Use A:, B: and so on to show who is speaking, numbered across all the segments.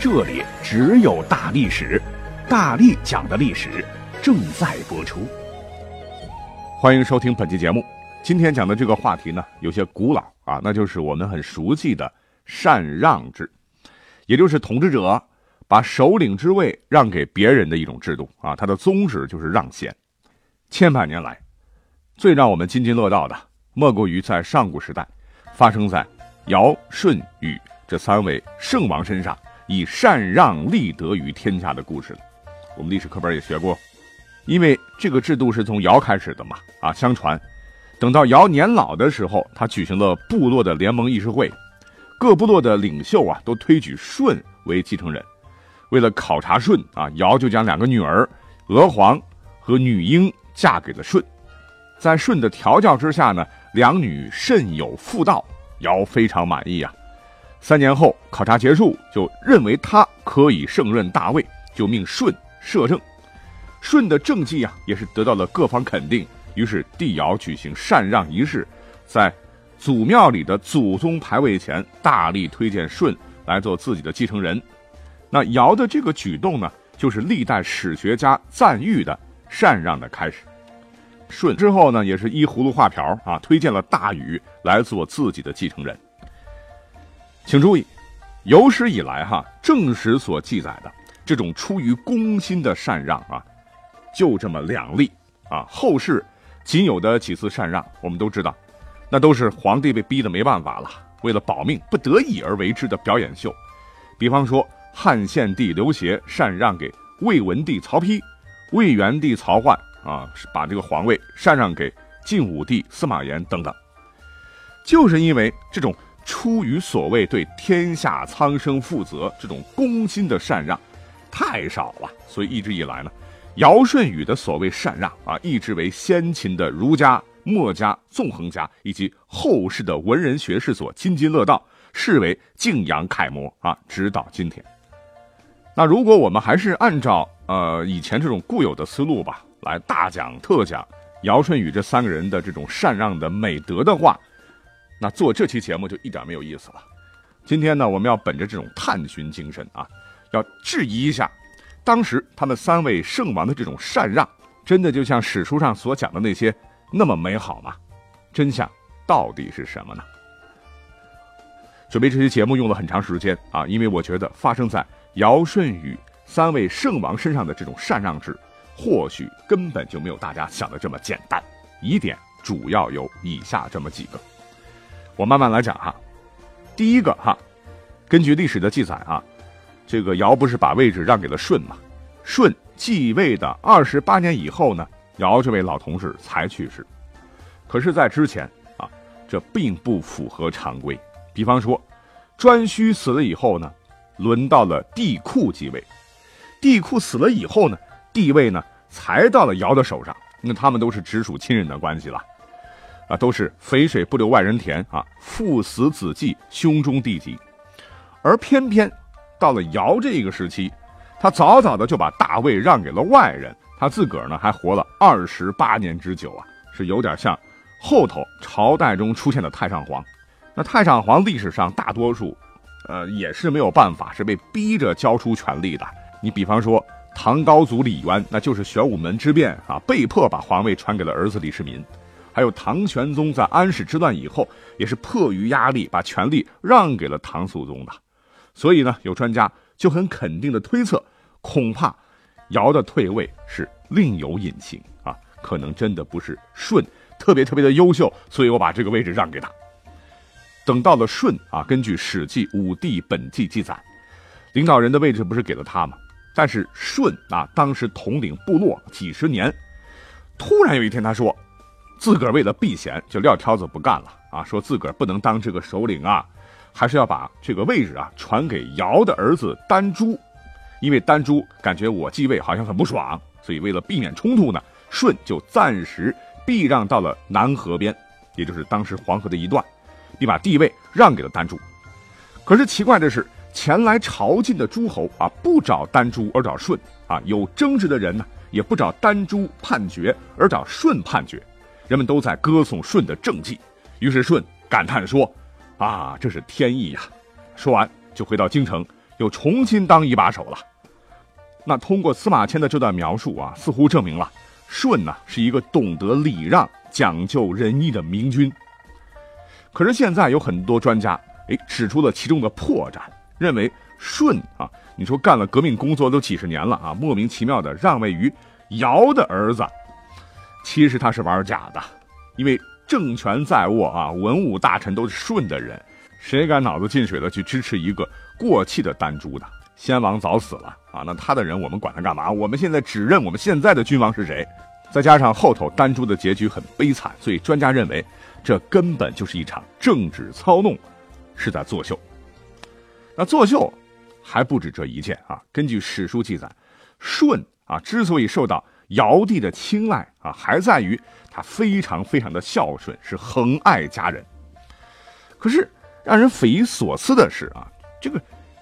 A: 这里只有大历史，大力讲的历史正在播出。
B: 欢迎收听本期节目。今天讲的这个话题呢，有些古老啊，那就是我们很熟悉的禅让制，也就是统治者把首领之位让给别人的一种制度啊。它的宗旨就是让贤。千百年来，最让我们津津乐道的，莫过于在上古时代发生在尧、舜、禹这三位圣王身上。以禅让立德于天下的故事，我们历史课本也学过，因为这个制度是从尧开始的嘛，啊，相传，等到尧年老的时候，他举行了部落的联盟议事会，各部落的领袖啊都推举舜为继承人，为了考察舜啊，尧就将两个女儿娥皇和女英嫁给了舜，在舜的调教之下呢，两女甚有妇道，尧非常满意啊。三年后，考察结束，就认为他可以胜任大位，就命舜摄政。舜的政绩啊，也是得到了各方肯定。于是帝尧举行禅让仪式，在祖庙里的祖宗牌位前，大力推荐舜来做自己的继承人。那尧的这个举动呢，就是历代史学家赞誉的禅让的开始。舜之后呢，也是依葫芦画瓢啊，推荐了大禹来做自己的继承人。请注意，有史以来哈正史所记载的这种出于公心的禅让啊，就这么两例啊。后世仅有的几次禅让，我们都知道，那都是皇帝被逼得没办法了，为了保命不得已而为之的表演秀。比方说，汉献帝刘协禅让给魏文帝曹丕，魏元帝曹奂啊，把这个皇位禅让给晋武帝司马炎等等，就是因为这种。出于所谓对天下苍生负责这种公心的禅让，太少了，所以一直以来呢，尧舜禹的所谓禅让啊，一直为先秦的儒家、墨家、纵横家以及后世的文人学士所津津乐道，视为敬仰楷模啊，直到今天。那如果我们还是按照呃以前这种固有的思路吧，来大讲特讲尧舜禹这三个人的这种禅让的美德的话。那做这期节目就一点没有意思了。今天呢，我们要本着这种探寻精神啊，要质疑一下，当时他们三位圣王的这种禅让，真的就像史书上所讲的那些那么美好吗？真相到底是什么呢？准备这期节目用了很长时间啊，因为我觉得发生在尧舜禹三位圣王身上的这种禅让制，或许根本就没有大家想的这么简单。疑点主要有以下这么几个。我慢慢来讲哈，第一个哈，根据历史的记载啊，这个尧不是把位置让给了舜吗？舜继位的二十八年以后呢，尧这位老同志才去世。可是，在之前啊，这并不符合常规。比方说，颛顼死了以后呢，轮到了帝喾继位。帝喾死了以后呢，帝位呢才到了尧的手上。那他们都是直属亲人的关系了。啊，都是肥水不流外人田啊！父死子继，兄终弟及。而偏偏到了尧这个时期，他早早的就把大位让给了外人，他自个儿呢还活了二十八年之久啊，是有点像后头朝代中出现的太上皇。那太上皇历史上大多数，呃，也是没有办法，是被逼着交出权力的。你比方说唐高祖李渊，那就是玄武门之变啊，被迫把皇位传给了儿子李世民。还有唐玄宗在安史之乱以后，也是迫于压力把权力让给了唐肃宗的。所以呢，有专家就很肯定的推测，恐怕尧的退位是另有隐情啊，可能真的不是舜特别特别的优秀，所以我把这个位置让给他。等到了舜啊，根据《史记·武帝本纪》记载，领导人的位置不是给了他吗？但是舜啊，当时统领部落几十年，突然有一天他说。自个儿为了避嫌，就撂挑子不干了啊！说自个儿不能当这个首领啊，还是要把这个位置啊传给尧的儿子丹朱。因为丹朱感觉我继位好像很不爽，所以为了避免冲突呢，舜就暂时避让到了南河边，也就是当时黄河的一段，并把地位让给了丹朱。可是奇怪的是，前来朝觐的诸侯啊，不找丹朱而找舜啊，有争执的人呢，也不找丹朱判决而找舜判决，人们都在歌颂舜的政绩。于是舜感叹说：“啊，这是天意呀！”说完就回到京城，又重新当一把手了。那通过司马迁的这段描述啊，似乎证明了舜呢是一个懂得礼让、讲究仁义的明君。可是现在有很多专家哎指出了其中的破绽，认为舜啊，你说干了革命工作都几十年了啊，莫名其妙的让位于尧的儿子，其实他是玩假的，因为政权在握啊，文武大臣都是舜的人，谁敢脑子进水的去支持一个过气的丹朱的？先王早死了啊，那他的人我们管他干嘛？我们现在只认我们现在的君王是谁。再加上后头丹朱的结局很悲惨，所以专家认为这根本就是一场政治操弄，是在作秀。那作秀还不止这一件啊。根据史书记载，舜啊之所以受到尧帝的青睐啊，还在于他非常非常的孝顺，是恒爱家人。可是让人匪夷所思的是啊，这个。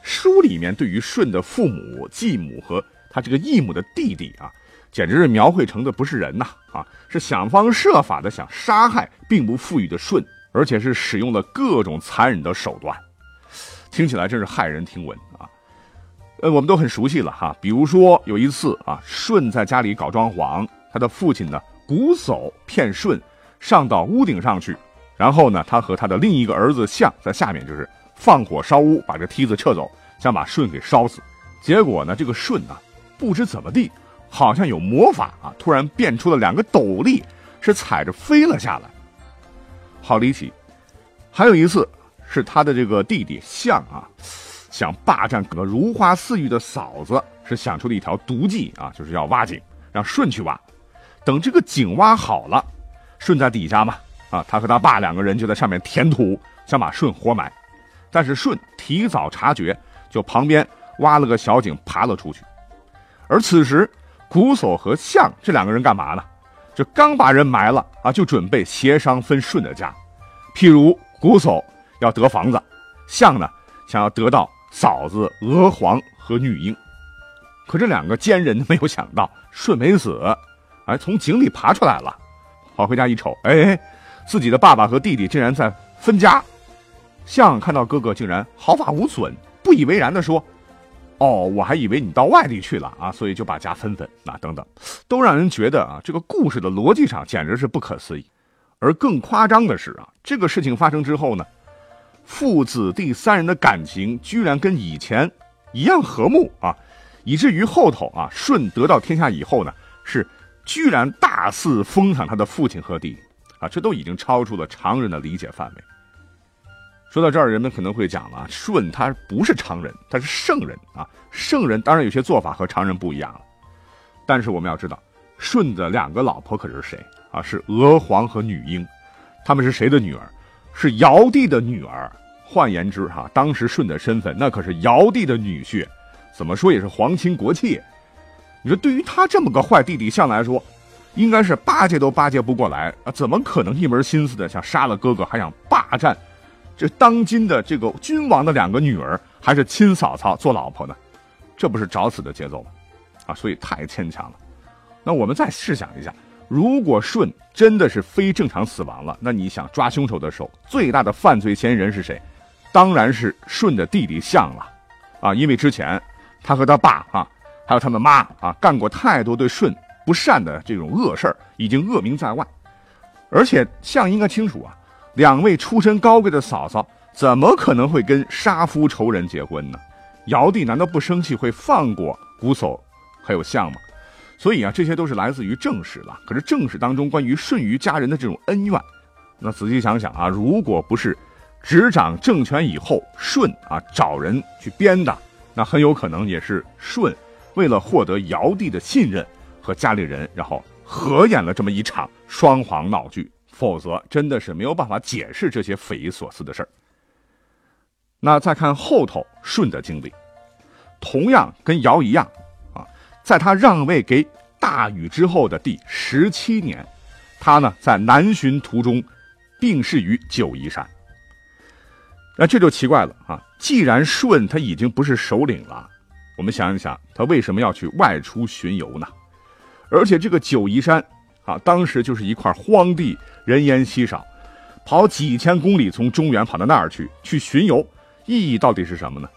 B: 书里面对于舜的父母、继母和他这个异母的弟弟啊，简直是描绘成的不是人呐啊，是想方设法的想杀害并不富裕的舜，而且是使用了各种残忍的手段，听起来真是骇人听闻啊。呃，我们都很熟悉了哈，比如说有一次啊，舜在家里搞装潢，他的父亲呢瞽叟骗舜上到屋顶上去，然后呢，他和他的另一个儿子象在下面就是。放火烧屋，把这梯子撤走，想把舜给烧死。结果呢，这个舜呢，不知怎么地，好像有魔法啊，突然变出了两个斗笠，是踩着飞了下来，好离奇。还有一次，是他的这个弟弟象啊，想霸占个如花似玉的嫂子，是想出了一条毒计啊，就是要挖井，让舜去挖。等这个井挖好了，舜在底下嘛，啊，他和他爸两个人就在上面填土，想把舜活埋。但是舜提早察觉，就旁边挖了个小井，爬了出去。而此时，瞽叟和象这两个人干嘛呢？这刚把人埋了啊，就准备协商分舜的家。譬如瞽叟要得房子，象呢想要得到嫂子娥皇和女婴。可这两个奸人没有想到，舜没死，哎，从井里爬出来了。跑回家一瞅，哎，自己的爸爸和弟弟竟然在分家。象看到哥哥竟然毫发无损，不以为然地说：“哦，我还以为你到外地去了啊，所以就把家分分。”啊等等，都让人觉得啊，这个故事的逻辑上简直是不可思议。而更夸张的是啊，这个事情发生之后呢，父子弟三人的感情居然跟以前一样和睦啊，以至于后头啊，舜得到天下以后呢，是居然大肆封赏他的父亲和弟啊，这都已经超出了常人的理解范围。说到这儿，人们可能会讲了，舜他不是常人，他是圣人啊。圣人当然有些做法和常人不一样了。但是我们要知道，舜的两个老婆可是谁啊？是娥皇和女英，他们是谁的女儿？是尧帝的女儿。换言之，哈，当时舜的身份那可是尧帝的女婿，怎么说也是皇亲国戚。你说对于他这么个坏弟弟象来说，应该是巴结都巴结不过来啊！怎么可能一门心思的想杀了哥哥，还想霸占？这当今的这个君王的两个女儿还是亲嫂嫂做老婆呢，这不是找死的节奏吗？啊，所以太牵强了。那我们再试想一下，如果舜真的是非正常死亡了，那你想抓凶手的时候，最大的犯罪嫌疑人是谁？当然是舜的弟弟象了。啊，因为之前他和他爸啊，还有他的妈啊，干过太多对舜不善的这种恶事，已经恶名在外。而且象应该清楚啊。两位出身高贵的嫂嫂怎么可能会跟杀夫仇人结婚呢？尧帝难道不生气会放过瞽叟还有象吗？所以啊，这些都是来自于正史了。可是正史当中关于舜于家人的这种恩怨，那仔细想想啊，如果不是执掌政权以后舜啊找人去编的，那很有可能也是舜为了获得尧帝的信任和家里人，然后合演了这么一场双簧闹剧。否则，真的是没有办法解释这些匪夷所思的事儿。那再看后头舜的经历，同样跟尧一样，啊，在他让位给大禹之后的第十七年，他呢在南巡途中病逝于九嶷山。那这就奇怪了啊！既然舜他已经不是首领了，我们想一想，他为什么要去外出巡游呢？而且这个九夷山啊，当时就是一块荒地，人烟稀少，跑几千公里从中原跑到那儿去去巡游，意义到底是什么呢？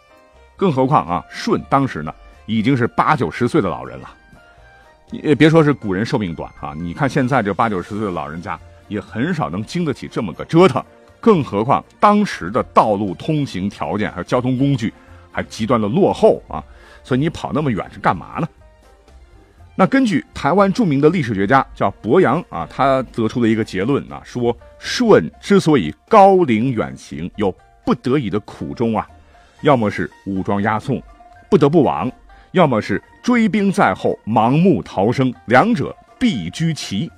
B: 更何况啊，舜当时呢已经是八九十岁的老人了，也别说是古人寿命短啊，你看现在这八九十岁的老人家也很少能经得起这么个折腾，更何况当时的道路通行条件还有交通工具还极端的落后啊，所以你跑那么远是干嘛呢？那根据台湾著名的历史学家叫博洋啊，他得出了一个结论啊，说舜之所以高龄远行，有不得已的苦衷啊，要么是武装押送，不得不往；要么是追兵在后，盲目逃生，两者必居其。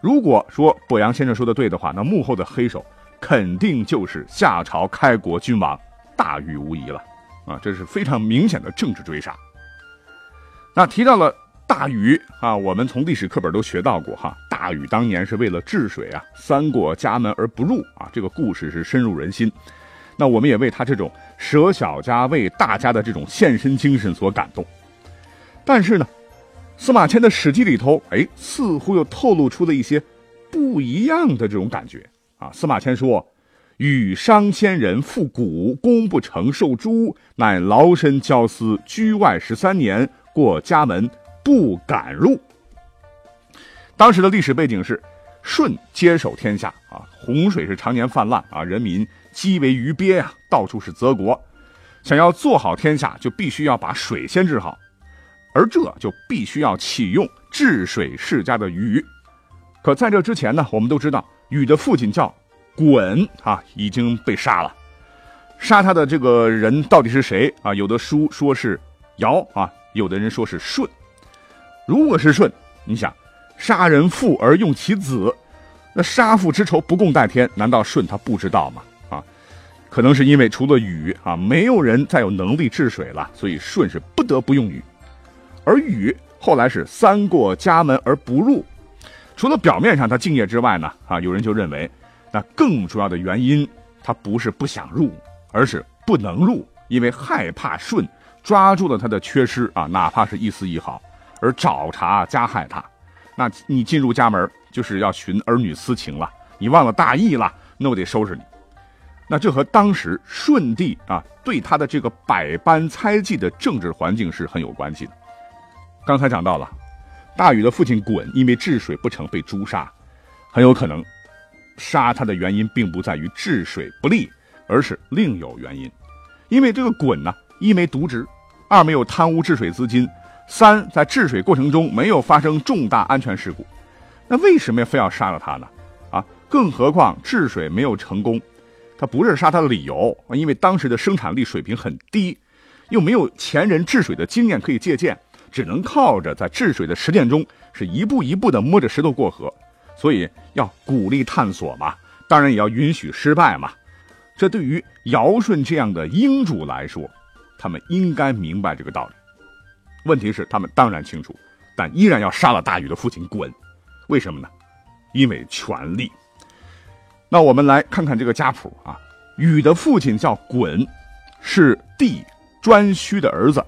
B: 如果说博洋先生说的对的话，那幕后的黑手肯定就是夏朝开国君王大禹无疑了啊，这是非常明显的政治追杀。那提到了。大禹啊，我们从历史课本都学到过哈。大禹当年是为了治水啊，三过家门而不入啊，这个故事是深入人心。那我们也为他这种舍小家为大家的这种献身精神所感动。但是呢，司马迁的《史记》里头，哎，似乎又透露出了一些不一样的这种感觉啊。司马迁说：“禹商先人复古，功不成受诛，乃劳身焦思，居外十三年，过家门。”不敢入。当时的历史背景是，舜接手天下啊，洪水是常年泛滥啊，人民饥为鱼鳖啊，到处是泽国。想要做好天下，就必须要把水先治好，而这就必须要启用治水世家的禹。可在这之前呢，我们都知道禹的父亲叫鲧啊，已经被杀了。杀他的这个人到底是谁啊？有的书说是尧啊，有的人说是舜。如果是舜，你想杀人父而用其子，那杀父之仇不共戴天，难道舜他不知道吗？啊，可能是因为除了禹啊，没有人再有能力治水了，所以舜是不得不用禹。而禹后来是三过家门而不入，除了表面上他敬业之外呢，啊，有人就认为那更主要的原因，他不是不想入，而是不能入，因为害怕舜抓住了他的缺失啊，哪怕是一丝一毫。而找茬加害他，那你进入家门就是要寻儿女私情了，你忘了大义了，那我得收拾你。那这和当时舜帝啊对他的这个百般猜忌的政治环境是很有关系的。刚才讲到了，大禹的父亲鲧因为治水不成被诛杀，很有可能杀他的原因并不在于治水不利，而是另有原因。因为这个鲧呢，一没渎职，二没有贪污治水资金。三，在治水过程中没有发生重大安全事故，那为什么非要杀了他呢？啊，更何况治水没有成功，他不是杀他的理由，因为当时的生产力水平很低，又没有前人治水的经验可以借鉴，只能靠着在治水的实践中是一步一步的摸着石头过河，所以要鼓励探索嘛，当然也要允许失败嘛。这对于尧舜这样的英主来说，他们应该明白这个道理。问题是，他们当然清楚，但依然要杀了大禹的父亲鲧，为什么呢？因为权力。那我们来看看这个家谱啊，禹的父亲叫鲧，是帝颛顼的儿子，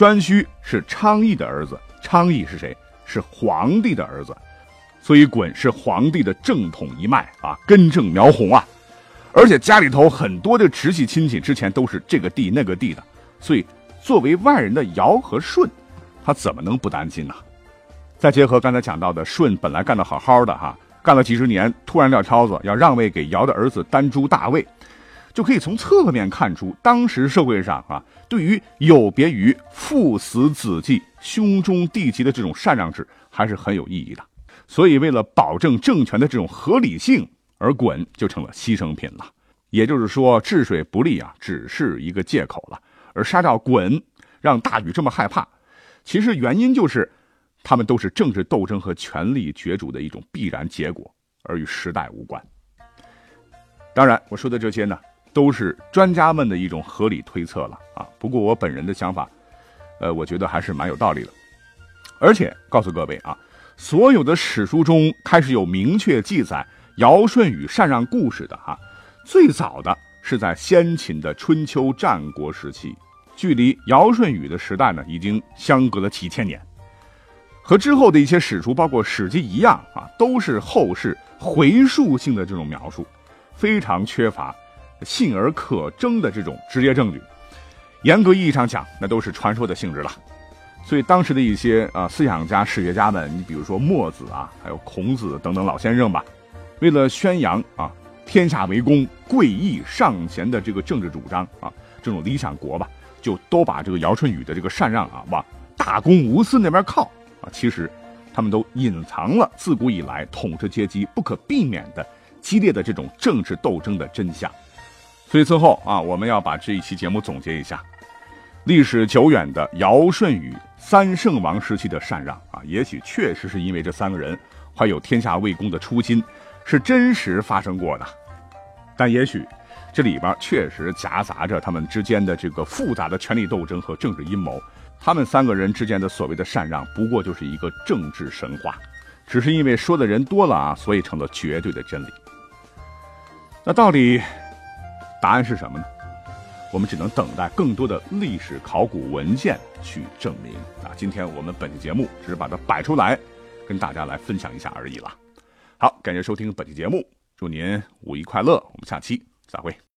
B: 颛顼是昌邑的儿子，昌邑是谁？是皇帝的儿子，所以鲧是皇帝的正统一脉啊，根正苗红啊，而且家里头很多的直系亲戚之前都是这个帝那个帝的，所以。作为外人的尧和舜，他怎么能不担心呢？再结合刚才讲到的，舜本来干得好好的哈，干了几十年，突然撂挑子要让位给尧的儿子丹朱大位，就可以从侧面看出，当时社会上啊，对于有别于父死子继、兄终弟及的这种禅让制，还是很有意义的。所以，为了保证政权的这种合理性，而鲧就成了牺牲品了。也就是说，治水不利啊，只是一个借口了。而杀掉鲧，让大禹这么害怕，其实原因就是，他们都是政治斗争和权力角逐的一种必然结果，而与时代无关。当然，我说的这些呢，都是专家们的一种合理推测了啊。不过我本人的想法，呃，我觉得还是蛮有道理的。而且告诉各位啊，所有的史书中开始有明确记载尧舜禹禅让故事的哈，最早的是在先秦的春秋战国时期，距离尧舜禹的时代呢，已经相隔了几千年。和之后的一些史书，包括《史记》一样啊，都是后世回溯性的这种描述，非常缺乏信而可征的这种直接证据。严格意义上讲，那都是传说的性质了。所以当时的一些啊思想家、史学家们，你比如说墨子啊，还有孔子等等老先生吧，为了宣扬啊天下为公、贵义尚贤的这个政治主张啊，这种理想国吧，就都把这个尧舜禹的这个禅让啊往大公无私那边靠啊。其实，他们都隐藏了自古以来统治阶级不可避免的激烈的这种政治斗争的真相。所以最后啊，我们要把这一期节目总结一下。历史久远的尧舜禹三圣王时期的禅让啊，也许确实是因为这三个人怀有天下为公的初心，是真实发生过的。但也许这里边确实夹杂着他们之间的这个复杂的权力斗争和政治阴谋。他们三个人之间的所谓的禅让，不过就是一个政治神话，只是因为说的人多了啊，所以成了绝对的真理。那到底答案是什么呢？我们只能等待更多的历史考古文件去证明啊！今天我们本期节目只是把它摆出来，跟大家来分享一下而已了。好，感谢收听本期节目，祝您五一快乐！我们下期再会。